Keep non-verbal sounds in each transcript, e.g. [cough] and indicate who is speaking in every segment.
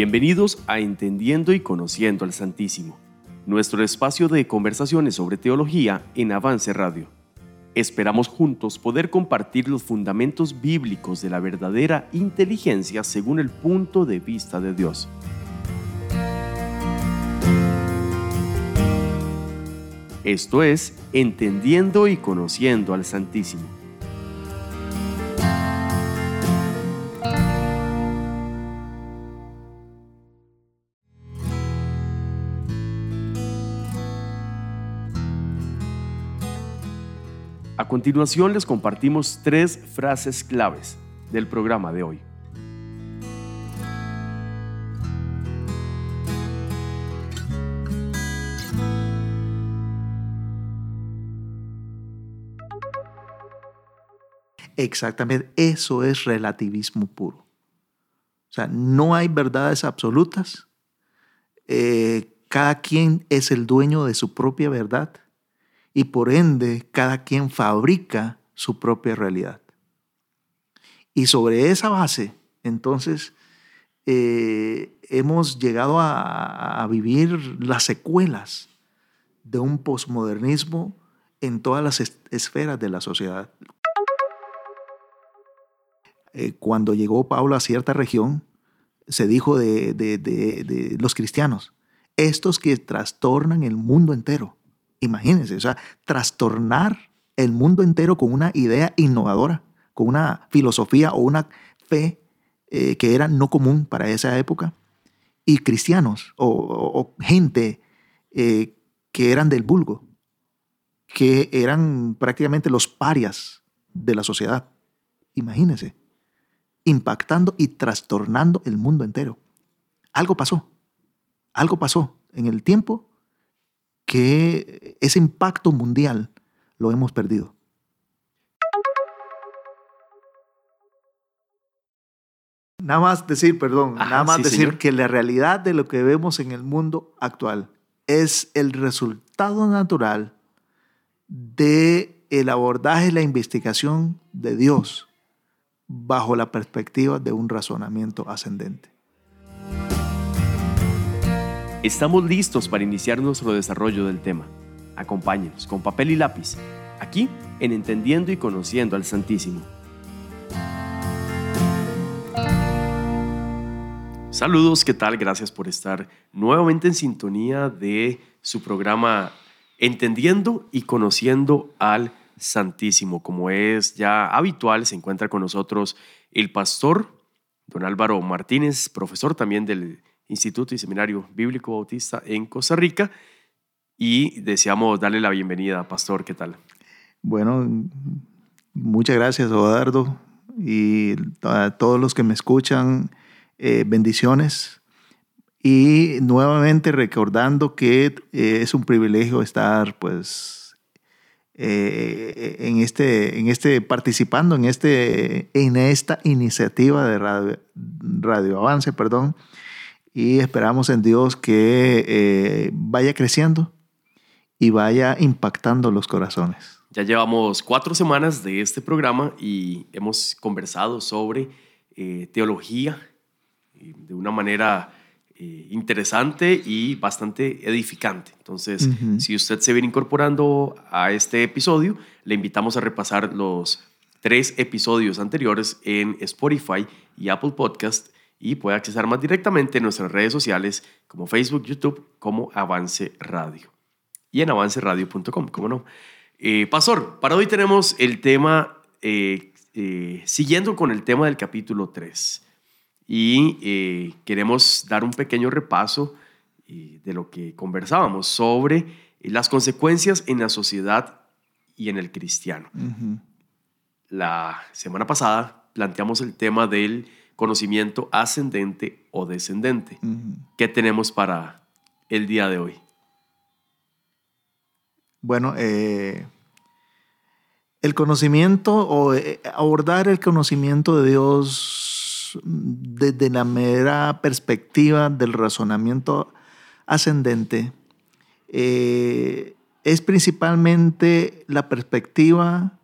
Speaker 1: Bienvenidos a Entendiendo y Conociendo al Santísimo, nuestro espacio de conversaciones sobre teología en Avance Radio. Esperamos juntos poder compartir los fundamentos bíblicos de la verdadera inteligencia según el punto de vista de Dios. Esto es Entendiendo y Conociendo al Santísimo. A continuación les compartimos tres frases claves del programa de hoy.
Speaker 2: Exactamente, eso es relativismo puro. O sea, no hay verdades absolutas. Eh, cada quien es el dueño de su propia verdad y por ende cada quien fabrica su propia realidad. Y sobre esa base, entonces, eh, hemos llegado a, vivir las secuelas de un posmodernismo en todas las esferas de la sociedad. Eh, cuando llegó Pablo a cierta región, se dijo de los cristianos, estos que trastornan el mundo entero. Imagínense, o sea, trastornar el mundo entero con una idea innovadora, con una filosofía o una fe eh, que era no común para esa época, y cristianos o, gente eh, que eran del vulgo, que eran prácticamente los parias de la sociedad. Imagínense, impactando y trastornando el mundo entero. Algo pasó, algo pasó en el tiempo que ese impacto mundial lo hemos perdido. Nada más decir, perdón, nada más decir que la realidad de lo que vemos en el mundo actual es el resultado natural de el abordaje y la investigación de Dios bajo la perspectiva de un razonamiento ascendente.
Speaker 1: Estamos listos para iniciar nuestro desarrollo del tema. Acompáñenos con papel y lápiz, aquí en Entendiendo y Conociendo al Santísimo. Saludos, ¿qué tal? Gracias por estar nuevamente en sintonía de su programa Entendiendo y Conociendo al Santísimo. Como es ya habitual, se encuentra con nosotros el pastor don Álvaro Martínez, profesor también del Instituto y Seminario Bíblico Bautista en Costa Rica. Y deseamos darle la bienvenida, Pastor. ¿Qué tal?
Speaker 2: Bueno, muchas gracias, Odardo, y a todos los que me escuchan, eh, bendiciones. Y nuevamente recordando que eh, es un privilegio estar, pues, eh, en este, en este, participando en este, en esta iniciativa de Radio, Radio Avance, perdón, y esperamos en Dios que eh, vaya creciendo y vaya impactando los corazones.
Speaker 1: Ya llevamos cuatro semanas de este programa y hemos conversado sobre eh, teología eh, de una manera interesante y bastante edificante. Entonces, si usted se viene incorporando a este episodio, le invitamos a repasar los tres episodios anteriores en Spotify y Apple Podcast y puede accesar más directamente en nuestras redes sociales como Facebook, YouTube, como Avance Radio. Y en avanceradio.com, ¿cómo no? Eh, Pastor, para hoy tenemos el tema, eh, eh, siguiendo con el tema del capítulo 3. Y queremos dar un pequeño repaso de lo que conversábamos sobre las consecuencias en la sociedad y en el cristiano. La semana pasada planteamos el tema del conocimiento ascendente o descendente. ¿Qué tenemos para el día de hoy?
Speaker 2: Bueno, eh, el conocimiento o eh, abordar el conocimiento de Dios desde la mera perspectiva del razonamiento ascendente eh, es principalmente la perspectiva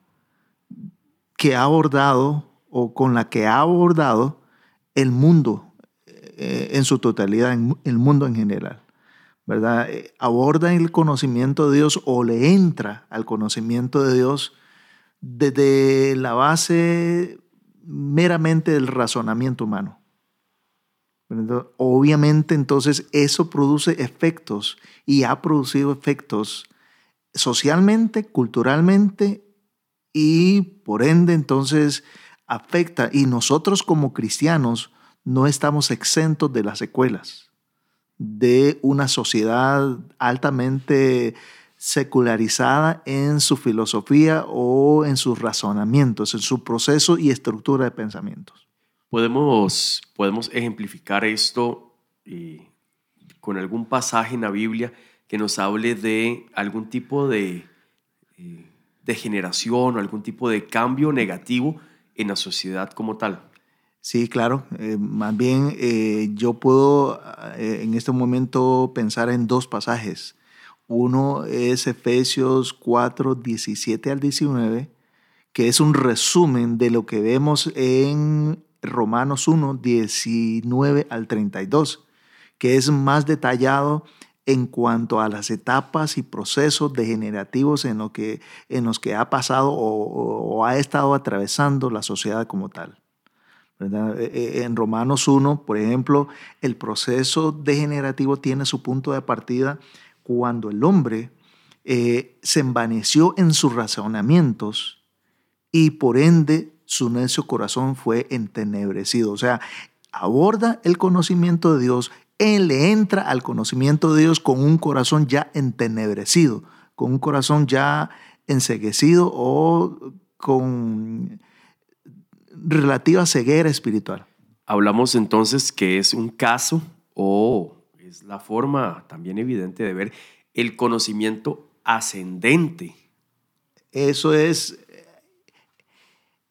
Speaker 2: que ha abordado o con la que ha abordado el mundo eh, en su totalidad, el mundo en general. ¿verdad? Eh, aborda el conocimiento de Dios o le entra al conocimiento de Dios desde la base meramente del razonamiento humano. Obviamente entonces eso produce efectos y ha producido efectos socialmente, culturalmente y por ende entonces afecta y nosotros como cristianos no estamos exentos de las secuelas de una sociedad altamente secularizada en su filosofía o en sus razonamientos, en su proceso y estructura de pensamientos.
Speaker 1: Podemos, podemos ejemplificar esto eh, con algún pasaje en la Biblia que nos hable de algún tipo de eh, degeneración o algún tipo de cambio negativo en la sociedad como tal.
Speaker 2: Sí, claro. Eh, más bien eh, yo puedo eh, en este momento pensar en dos pasajes. Uno es Efesios 4, 17 al 19, que es un resumen de lo que vemos en Romanos 1, 19 al 32, que es más detallado en cuanto a las etapas y procesos degenerativos en, lo que, en los que ha pasado o ha estado atravesando la sociedad como tal. E, e, en Romanos 1, por ejemplo, el proceso degenerativo tiene su punto de partida cuando el hombre eh, se envaneció en sus razonamientos y por ende su necio corazón fue entenebrecido. O sea, aborda el conocimiento de Dios, él le entra al conocimiento de Dios con un corazón ya entenebrecido, con un corazón ya enseguecido o con relativa ceguera espiritual.
Speaker 1: Hablamos entonces que es un caso o es la forma también evidente de ver el conocimiento ascendente.
Speaker 2: Eso es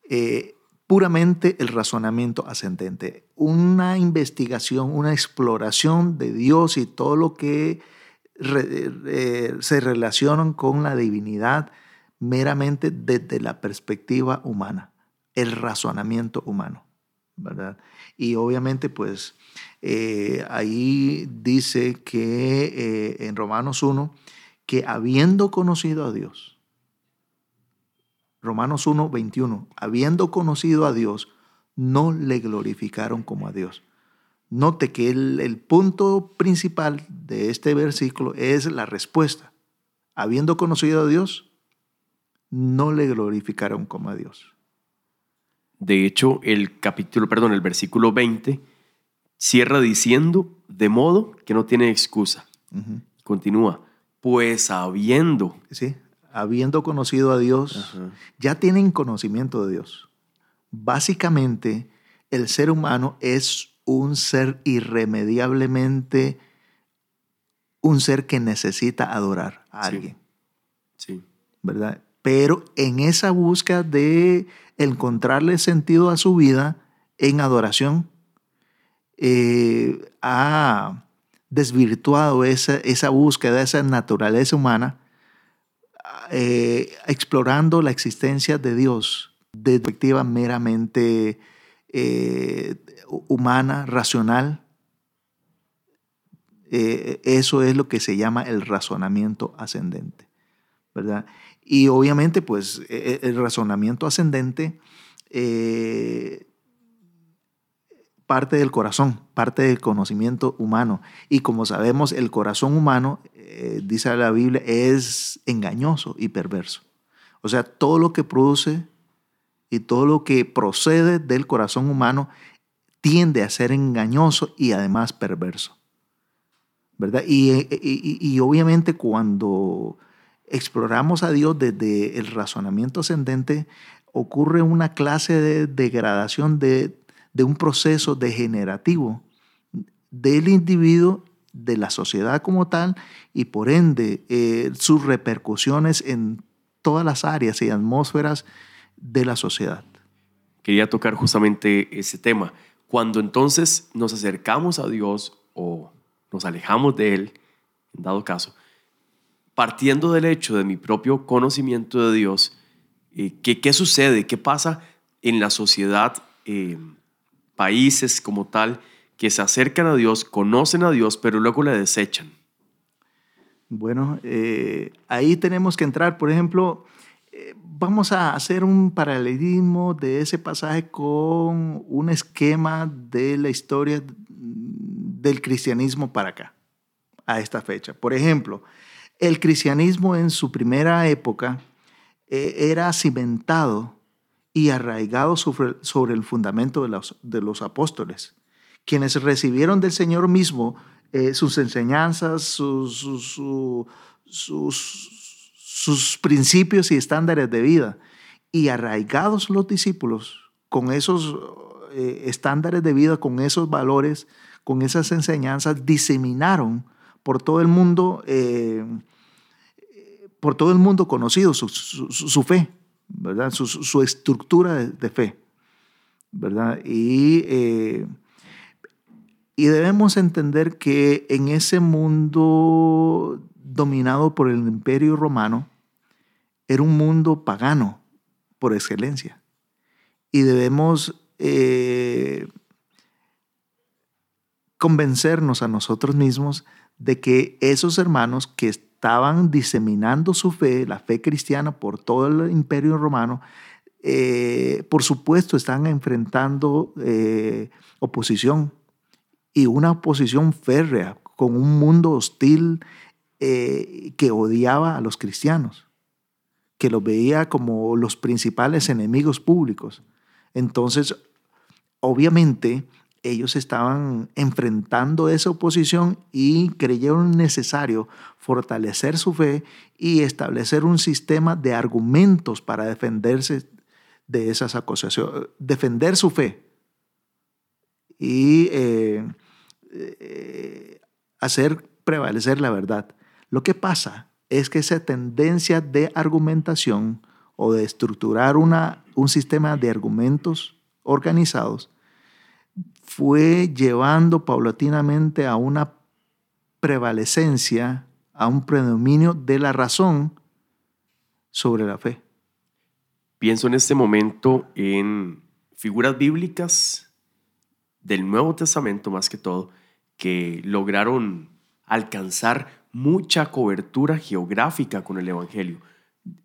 Speaker 2: eh, puramente el razonamiento ascendente. Una investigación, una exploración de Dios y todo lo que eh, se relaciona con la divinidad meramente desde la perspectiva humana el razonamiento humano, ¿verdad? Y obviamente, pues, eh, ahí dice que eh, en Romanos 1, que habiendo conocido a Dios, Romanos 1, 21, habiendo conocido a Dios, no le glorificaron como a Dios. Note que el, el punto principal de este versículo es la respuesta. Habiendo conocido a Dios, no le glorificaron como a Dios.
Speaker 1: De hecho, el capítulo, perdón, el versículo 20 cierra diciendo, de modo que no tiene excusa. Continúa, pues habiendo.
Speaker 2: Sí, habiendo conocido a Dios, ya tienen conocimiento de Dios. Básicamente, el ser humano es un ser irremediablemente, un ser que necesita adorar a alguien.
Speaker 1: Sí.
Speaker 2: ¿Verdad? Pero en esa búsqueda de encontrarle sentido a su vida en adoración, eh, ha desvirtuado esa, esa búsqueda, esa naturaleza humana, eh, explorando la existencia de Dios de perspectiva meramente eh, humana, racional. eso es lo que se llama el razonamiento ascendente, ¿verdad? Y obviamente, pues e, e, el razonamiento ascendente eh, parte del corazón, parte del conocimiento humano. Y como sabemos, el corazón humano, eh, dice la Biblia, es engañoso y perverso. O sea, todo lo que produce y todo lo que procede del corazón humano tiende a ser engañoso y además perverso. ¿Verdad? y, y obviamente cuando exploramos a Dios desde el razonamiento ascendente, ocurre una clase de degradación de, un proceso degenerativo del individuo, de la sociedad como tal, y por ende eh, sus repercusiones en todas las áreas y atmósferas de la sociedad.
Speaker 1: Quería tocar justamente ese tema. Cuando entonces nos acercamos a Dios o nos alejamos de Él, en dado caso, partiendo del hecho de mi propio conocimiento de Dios, eh, ¿qué, sucede? ¿Qué pasa en la sociedad, eh, países como tal, que se acercan a Dios, conocen a Dios, pero luego le desechan.
Speaker 2: Bueno, eh, ahí tenemos que entrar, por ejemplo, eh, vamos a hacer un paralelismo de ese pasaje con un esquema de la historia del cristianismo para acá, a esta fecha. Por ejemplo, el cristianismo en su primera época eh, era cimentado y arraigado sobre, el fundamento de los, apóstoles quienes recibieron del Señor mismo eh, sus enseñanzas, sus, sus, principios y estándares de vida. Y arraigados los discípulos con esos eh, estándares de vida, con esos valores, con esas enseñanzas, diseminaron por todo el mundo, eh, por todo el mundo conocido su, fe, ¿verdad? Su, estructura de, fe, ¿verdad? Y y debemos entender que en ese mundo dominado por el imperio romano, era un mundo pagano por excelencia. Y debemos eh, convencernos a nosotros mismos de que esos hermanos que estaban diseminando su fe, la fe cristiana por todo el imperio romano, eh, por supuesto están enfrentando eh, oposición y una oposición férrea con un mundo hostil eh, que odiaba a los cristianos, que los veía como los principales enemigos públicos. Entonces, obviamente, ellos estaban enfrentando esa oposición y creyeron necesario fortalecer su fe y establecer un sistema de argumentos para defenderse de esas acusaciones, defender su fe. Y eh, eh, hacer prevalecer la verdad. Lo que pasa es que esa tendencia de argumentación o de estructurar una, un sistema de argumentos organizados fue llevando paulatinamente a una prevalecencia, a un predominio de la razón sobre la fe.
Speaker 1: Pienso en este momento en figuras bíblicas del Nuevo Testamento más que todo, que lograron alcanzar mucha cobertura geográfica con el Evangelio,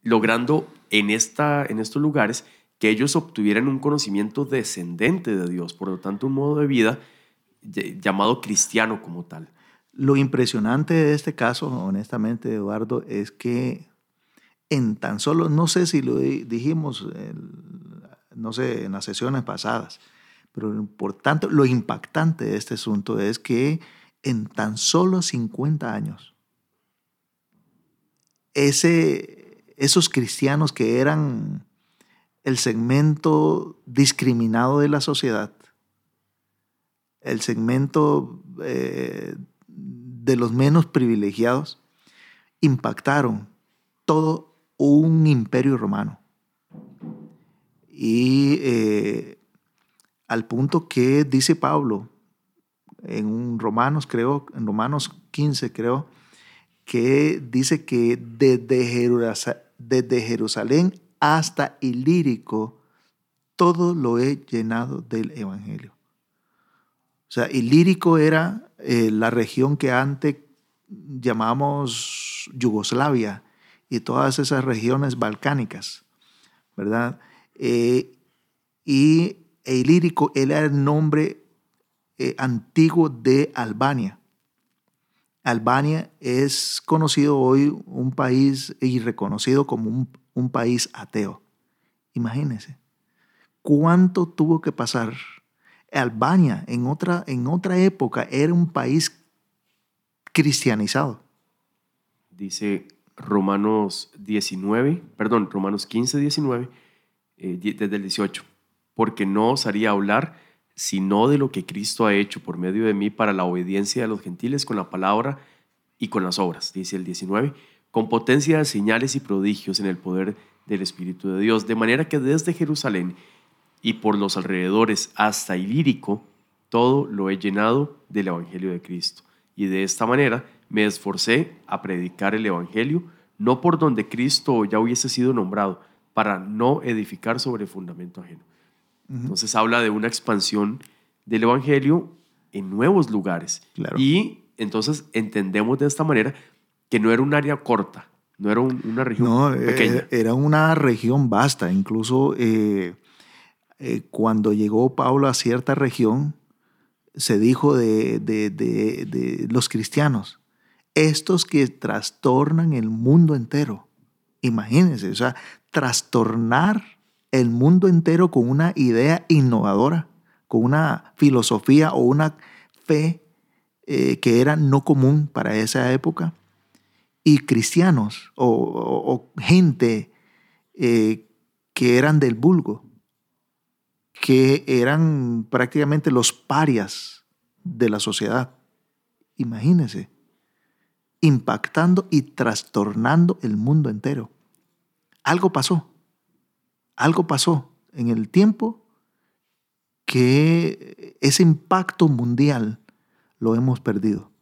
Speaker 1: logrando en, esta, en estos lugares que ellos obtuvieran un conocimiento descendente de Dios, por lo tanto un modo de vida llamado cristiano como tal.
Speaker 2: Lo impresionante de este caso, honestamente, Eduardo, es que en tan solo, no sé si lo dijimos, no sé, en las sesiones pasadas, pero lo importante, lo impactante de este asunto es que en tan solo 50 años, ese, esos cristianos que eran el segmento discriminado de la sociedad, el segmento eh, de los menos privilegiados, impactaron todo un imperio romano. Y eh, al punto que dice Pablo en Romanos, creo, en Romanos 15, creo, que dice que desde Jerusalén, hasta Ilírico, todo lo he llenado del Evangelio. O sea, Ilírico era eh, la región que antes llamamos Yugoslavia y todas esas regiones balcánicas, ¿verdad? Eh, y Ilírico era el nombre eh, antiguo de Albania. Albania es conocido hoy un país y reconocido como un, país ateo. Imagínense, ¿cuánto tuvo que pasar? Albania en otra, en otra época era un país cristianizado.
Speaker 1: Dice Romanos 19, perdón, Romanos 15, 19, eh, desde el 18 porque no os haría hablar sino de lo que Cristo ha hecho por medio de mí para la obediencia de los gentiles con la palabra y con las obras, dice el 19, con potencia de señales y prodigios en el poder del Espíritu de Dios, de manera que desde Jerusalén y por los alrededores hasta Ilírico, todo lo he llenado del Evangelio de Cristo. Y de esta manera me esforcé a predicar el Evangelio, no por donde Cristo ya hubiese sido nombrado, para no edificar sobre fundamento ajeno. Entonces habla de una expansión del Evangelio en nuevos lugares.
Speaker 2: Claro.
Speaker 1: Y entonces entendemos de esta manera que no era un área corta, no era un- una región
Speaker 2: No,
Speaker 1: pequeña.
Speaker 2: eh, era una región vasta. Incluso eh, eh, cuando llegó Pablo a cierta región, se dijo de, de- de- de los cristianos, estos que trastornan el mundo entero. Imagínense, o sea, trastornar el mundo entero con una idea innovadora, con una filosofía o una fe eh, que era no común para esa época y cristianos o, gente eh, que eran del vulgo, que eran prácticamente los parias de la sociedad. Imagínense, impactando y trastornando el mundo entero. Algo pasó, algo pasó en el tiempo que ese impacto mundial lo hemos perdido.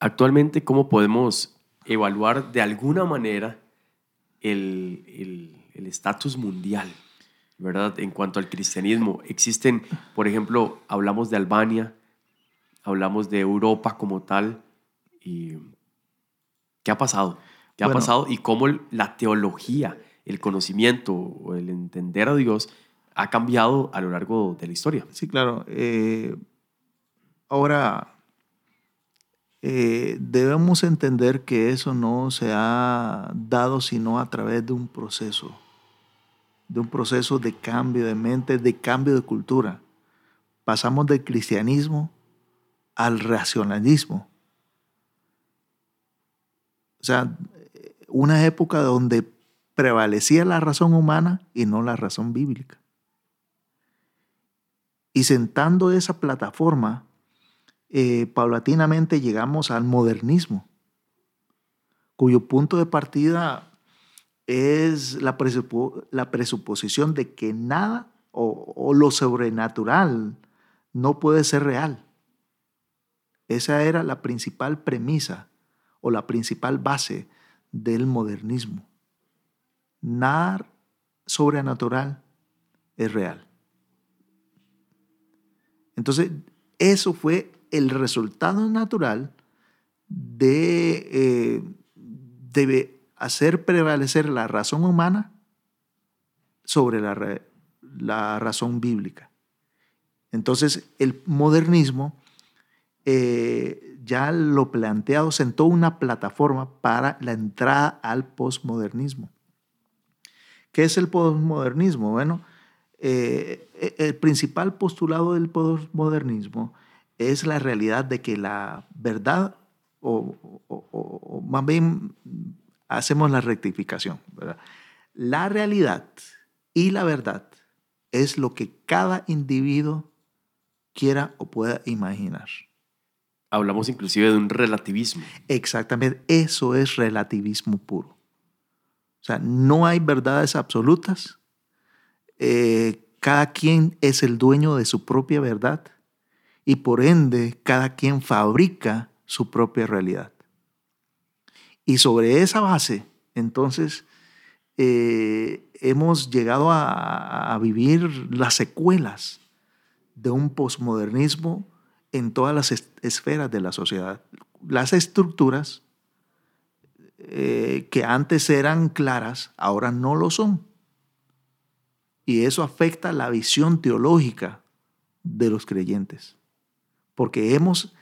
Speaker 1: Actualmente, ¿cómo podemos evaluar de alguna manera el el- el estatus mundial, verdad? En cuanto al cristianismo, existen, por ejemplo, hablamos de Albania, hablamos de Europa como tal, y ¿qué ha pasado? ¿Qué ha pasado? Y cómo el- la teología, el conocimiento o el entender a Dios ha cambiado a lo largo de la historia.
Speaker 2: Sí, claro. Eh, ahora, eh, debemos entender que eso no se ha dado sino a través de un proceso, de un proceso de cambio de mente, de cambio de cultura. Pasamos del cristianismo al racionalismo. O sea, una época donde prevalecía la razón humana y no la razón bíblica. Y sentando esa plataforma, eh, paulatinamente llegamos al modernismo, cuyo punto de partida es la, la presuposición de que nada o, o lo sobrenatural no puede ser real. Esa era la principal premisa o la principal base del modernismo. Nada sobrenatural es real. Entonces, eso fue el resultado natural de, eh, hacer prevalecer la razón humana sobre la, la razón bíblica. Entonces, el modernismo eh, ya lo planteado sentó una plataforma para la entrada al posmodernismo. ¿Qué es el posmodernismo? Bueno, eh, el principal postulado del posmodernismo es la realidad de que la verdad, o, o- o- o más bien hacemos la rectificación, ¿verdad? la realidad y la verdad es lo que cada individuo quiera o pueda imaginar.
Speaker 1: Hablamos inclusive de un relativismo.
Speaker 2: Exactamente, eso es relativismo puro. O sea, no hay verdades absolutas. Eh, cada quien es el dueño de su propia verdad y por ende cada quien fabrica su propia realidad. Y sobre esa base, entonces, eh, hemos llegado a, vivir las secuelas de un posmodernismo en todas las es- esferas de la sociedad. Las estructuras eh, que antes eran claras, ahora no lo son. Y eso afecta la visión teológica de los creyentes. Porque hemos,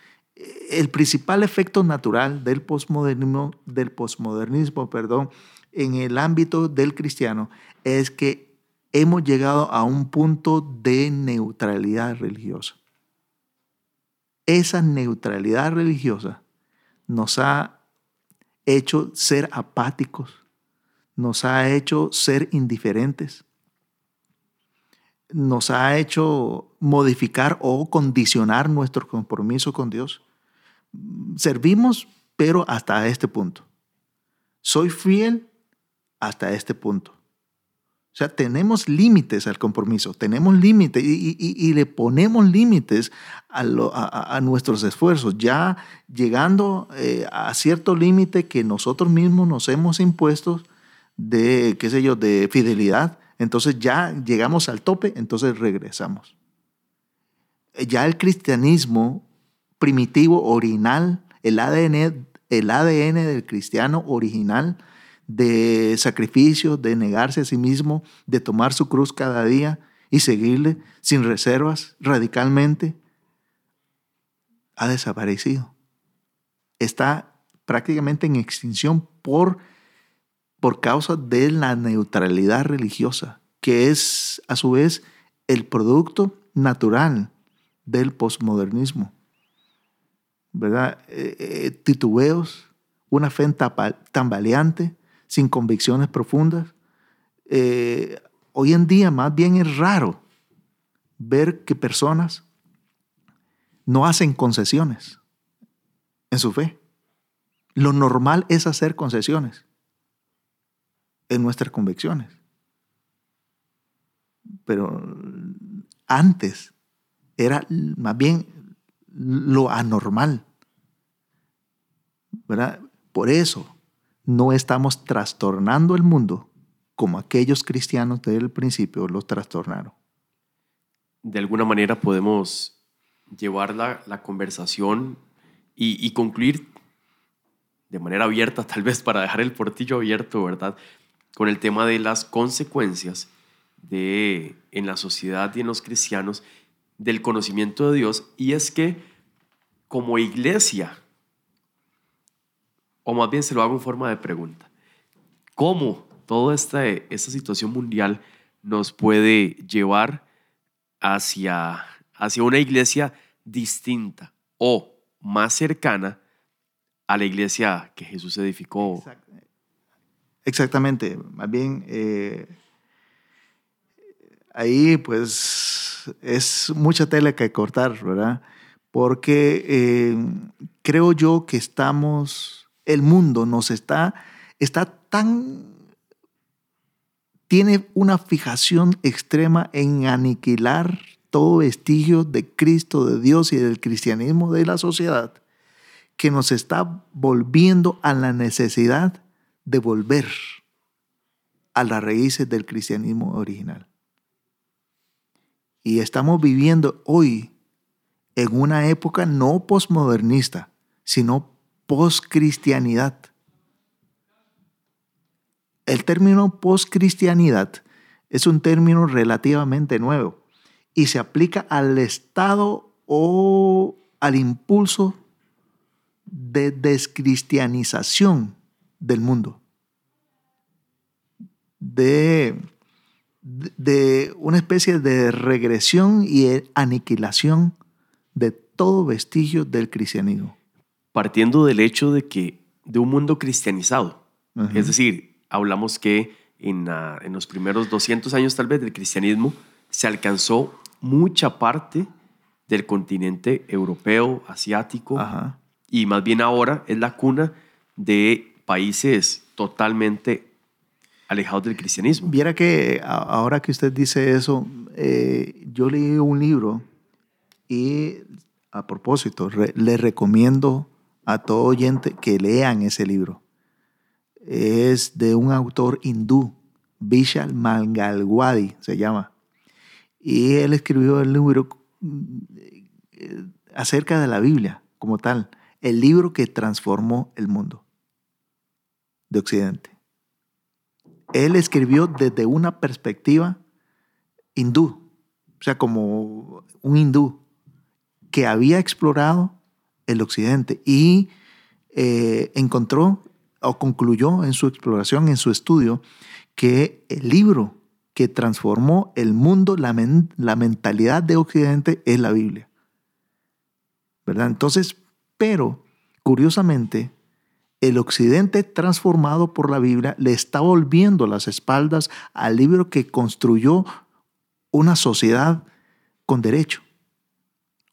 Speaker 2: el principal efecto natural del posmodernismo, del posmodernismo perdón, en el ámbito del cristiano es que hemos llegado a un punto de neutralidad religiosa. Esa neutralidad religiosa nos ha hecho ser apáticos, nos ha hecho ser indiferentes, nos ha hecho modificar o condicionar nuestro compromiso con Dios. Servimos, pero hasta este punto. Soy fiel hasta este punto. O sea, tenemos límites al compromiso, tenemos límites y, le ponemos límites a nuestros esfuerzos, ya llegando eh, a cierto límite que nosotros mismos nos hemos impuesto de, qué sé yo, de fidelidad. Entonces ya llegamos al tope, entonces regresamos. ya el cristianismo primitivo, original, el ADN, el ADN del cristiano original, de sacrificio, de negarse a sí mismo, de tomar su cruz cada día y seguirle sin reservas radicalmente, ha desaparecido. Está prácticamente en extinción por, por causa de la neutralidad religiosa, que es a su vez el producto natural del posmodernismo. ¿Verdad? Eh, eh, titubeos, una fe tambaleante, sin convicciones profundas. Eh, hoy en día más bien es raro ver que personas no hacen concesiones en su fe. Lo normal es hacer concesiones nuestras convicciones. Pero antes era más bien lo anormal. ¿verdad? Por eso no estamos trastornando el mundo como aquellos cristianos del principio los trastornaron.
Speaker 1: De alguna manera podemos llevar la, conversación y, concluir de manera abierta, tal vez para dejar el portillo abierto, ¿verdad? Con el tema de las consecuencias de, en la sociedad y en los cristianos del conocimiento de Dios. Y es que como iglesia, o más bien se lo hago en forma de pregunta. ¿Cómo toda esta, situación mundial nos puede llevar hacia, hacia una iglesia distinta o más cercana a la iglesia que Jesús edificó?
Speaker 2: Exactamente, más bien eh, ahí pues es mucha tela que cortar, ¿verdad? Porque eh, creo yo que estamos el mundo nos está, está tan, tiene una fijación extrema en aniquilar todo vestigio de Cristo, de Dios y del cristianismo de la sociedad, que nos está volviendo a la necesidad de volver a las raíces del cristianismo original. Y estamos viviendo hoy en una época no posmodernista, sino poscristianidad. El término poscristianidad es un término relativamente nuevo y se aplica al estado o al impulso de descristianización del mundo, de, de una especie de regresión y aniquilación de todo vestigio del cristianismo.
Speaker 1: Partiendo del hecho de que de un mundo cristianizado. Es decir, hablamos que en, en, los primeros 200 años tal vez del cristianismo se alcanzó mucha parte del continente europeo, asiático, y más bien ahora es la cuna de países totalmente alejados del cristianismo.
Speaker 2: Viera que ahora que usted dice eso, eh, yo leí un libro y a propósito, le recomiendo a todo oyente que lean ese libro. Es de un autor hindú, Vishal Mangalwadi se llama. Y él escribió el libro eh, acerca de la Biblia como tal, el libro que transformó el mundo de Occidente. Él escribió desde una perspectiva hindú, o sea, como un hindú que había explorado el occidente y eh, encontró o concluyó en su exploración, en su estudio, que el libro que transformó el mundo, la, la mentalidad de Occidente es la Biblia. ¿Verdad? Entonces, pero curiosamente, el Occidente transformado por la Biblia le está volviendo las espaldas al libro que construyó una sociedad con derecho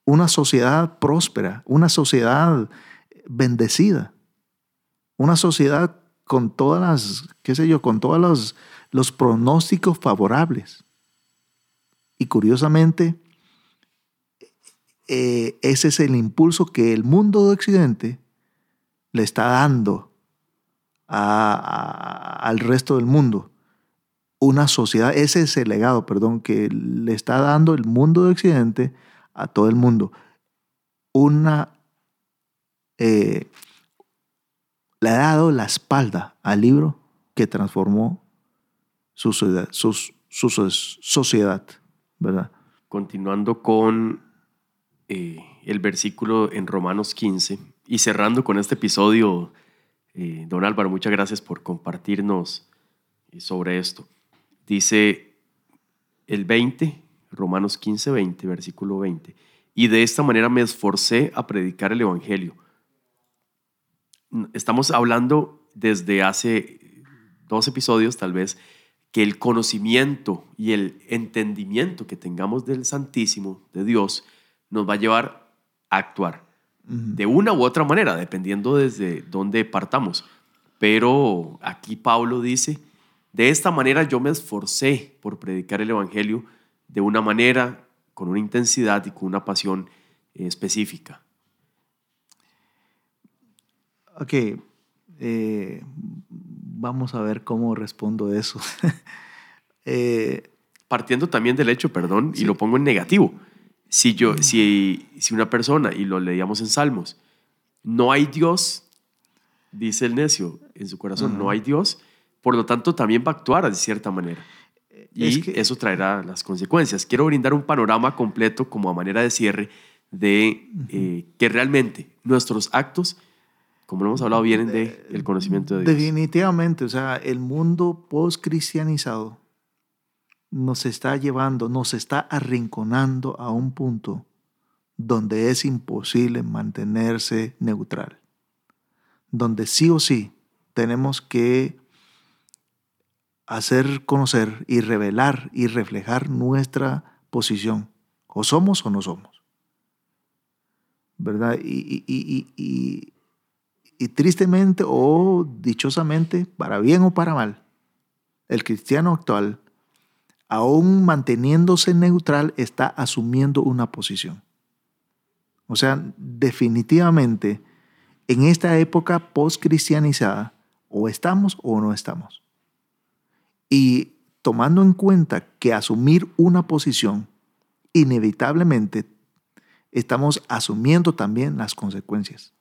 Speaker 2: una sociedad próspera, una sociedad bendecida, una sociedad con todas las, qué sé yo, con todos los, los pronósticos favorables. Y curiosamente, eh, ese es el impulso que el mundo de Occidente le está dando al resto del mundo. Una sociedad, ese es el legado, perdón, que le está dando el mundo de Occidente a todo el mundo. Una eh, le ha dado la espalda al libro que transformó su sociedad, su, su sociedad ¿verdad?
Speaker 1: Continuando con eh, el versículo en Romanos 15 y cerrando con este episodio, eh, don Álvaro, muchas gracias por compartirnos eh, sobre esto. Dice el 20, Romanos 15, 20, versículo 20. Y de esta manera me esforcé a predicar el Evangelio. Estamos hablando desde hace dos episodios, tal vez, que el conocimiento y el entendimiento que tengamos del Santísimo, de Dios, nos va a llevar a actuar de una u otra manera, dependiendo desde dónde partamos. Pero aquí Pablo dice, de esta manera yo me esforcé por predicar el Evangelio de una manera, con una intensidad y con una pasión específica.
Speaker 2: Ok, eh, vamos a ver cómo respondo eso. [laughs]
Speaker 1: Eh, Partiendo también del hecho, perdón, y lo pongo en negativo. Si, yo, si, si una persona, y lo leíamos en Salmos, no hay Dios, dice el necio en su corazón, no hay Dios, por lo tanto también va a actuar de cierta manera. Y eso traerá las consecuencias. Quiero brindar un panorama completo como a manera de cierre de eh, que realmente nuestros actos como lo hemos hablado, vienen del el conocimiento de
Speaker 2: Dios. Definitivamente, o sea, el mundo post-cristianizado nos está llevando, nos está arrinconando a un punto donde es imposible mantenerse neutral, donde sí o sí tenemos que hacer conocer y revelar y reflejar nuestra posición, o somos o no somos, ¿verdad? Y, y, tristemente o dichosamente, para bien o para mal, el cristiano actual, aún manteniéndose neutral, está asumiendo una posición. O sea, definitivamente, en esta época post-cristianizada, o estamos o no estamos. Y tomando en cuenta que asumir una posición, inevitablemente, estamos asumiendo también las consecuencias.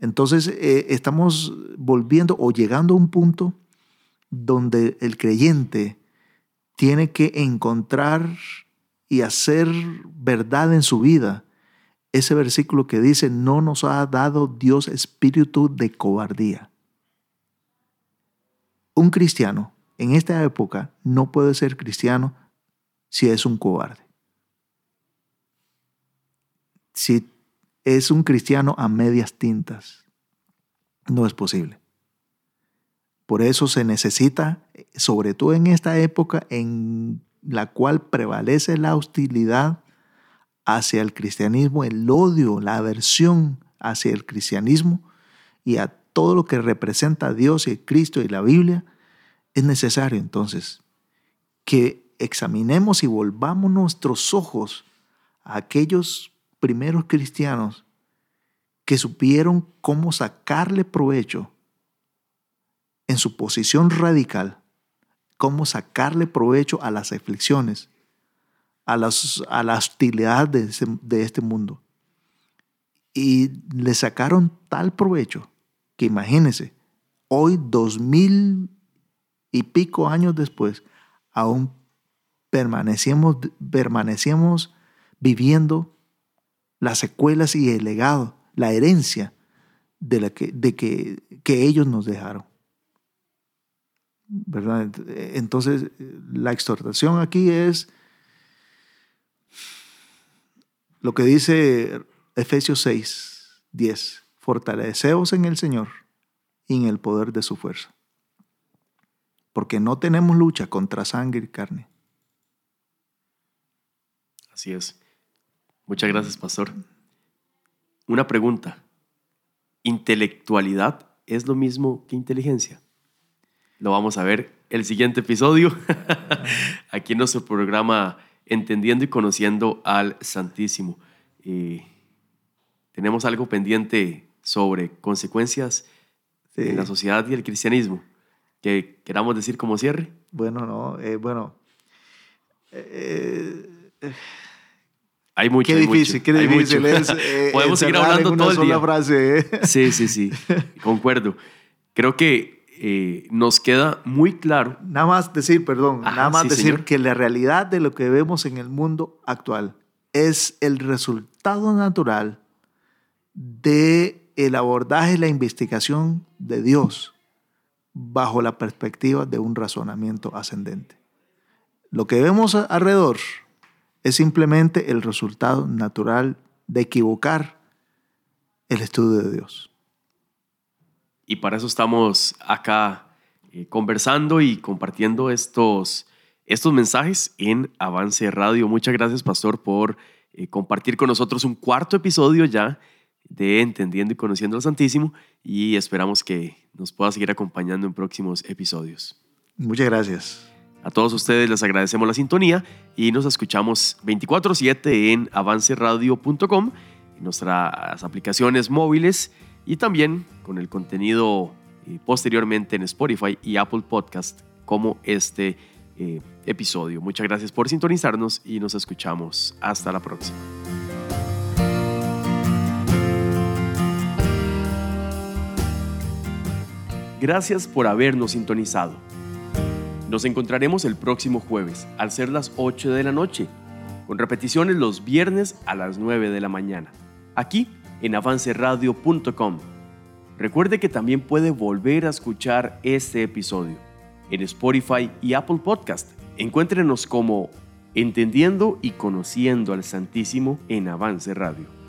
Speaker 2: Entonces eh, estamos volviendo o llegando a un punto donde el creyente tiene que encontrar y hacer verdad en su vida ese versículo que dice, no nos ha dado Dios espíritu de cobardía. Un cristiano en esta época no puede ser cristiano si es un cobarde. Si es un cristiano a medias tintas. No es posible. Por eso se necesita, sobre todo en esta época en la cual prevalece la hostilidad hacia el cristianismo, el odio, la aversión hacia el cristianismo y a todo lo que representa a Dios y Cristo y la Biblia, es necesario entonces que examinemos y volvamos nuestros ojos a aquellos primeros cristianos que supieron cómo sacarle provecho en su posición radical, cómo sacarle provecho a las aflicciones, a, las, a la hostilidad de, este mundo. Y le sacaron tal provecho que imagínense, hoy dos mil y pico años después, aún permanecemos viviendo las secuelas y el legado, la herencia de, la que, de que, que ellos nos dejaron. ¿Verdad? Entonces, la exhortación aquí es lo que dice Efesios 6, 10. Fortaleceos en el Señor y en el poder de su fuerza. Porque no tenemos lucha contra sangre y carne.
Speaker 1: Así es. Muchas gracias, pastor. Una pregunta. ¿Intelectualidad es lo mismo que inteligencia? Lo vamos a ver el siguiente episodio, [laughs] aquí en nuestro programa Entendiendo y Conociendo al Santísimo. tenemos algo pendiente sobre consecuencias en la sociedad y el cristianismo. que queramos decir como cierre?
Speaker 2: Bueno, no, eh, bueno. Eh,
Speaker 1: eh, Hay mucho.
Speaker 2: Qué difícil,
Speaker 1: mucho,
Speaker 2: qué difícil es. [laughs] eh,
Speaker 1: Podemos seguir hablando
Speaker 2: en una
Speaker 1: todo el
Speaker 2: sola
Speaker 1: día.
Speaker 2: frase. ¿eh?
Speaker 1: Sí, sí, sí. [laughs] Concuerdo. Creo que eh, nos queda muy claro.
Speaker 2: Nada más decir, perdón,
Speaker 1: Ajá,
Speaker 2: nada más
Speaker 1: sí,
Speaker 2: decir
Speaker 1: señor.
Speaker 2: que la realidad de lo que vemos en el mundo actual es el resultado natural de el abordaje y la investigación de Dios bajo la perspectiva de un razonamiento ascendente. Lo que vemos alrededor es simplemente el resultado natural de equivocar el estudio de Dios.
Speaker 1: Y para eso estamos acá eh, conversando y compartiendo estos, estos mensajes en Avance Radio. Muchas gracias, Pastor, por eh, compartir con nosotros un cuarto episodio ya de Entendiendo y Conociendo al Santísimo y esperamos que nos pueda seguir acompañando en próximos episodios.
Speaker 2: Muchas gracias.
Speaker 1: A todos ustedes les agradecemos la sintonía y nos escuchamos 24/7 en avanceradio.com, en nuestras aplicaciones móviles y también con el contenido eh, posteriormente en Spotify y Apple Podcast como este eh, episodio. Muchas gracias por sintonizarnos y nos escuchamos. Hasta la próxima. Gracias por habernos sintonizado. Nos encontraremos el próximo jueves, al ser las 8 de la noche, con repeticiones los viernes a las 9 de la mañana, aquí en avanceradio.com. Recuerde que también puede volver a escuchar este episodio en Spotify y Apple Podcast. Encuéntrenos como Entendiendo y Conociendo al Santísimo en Avance Radio.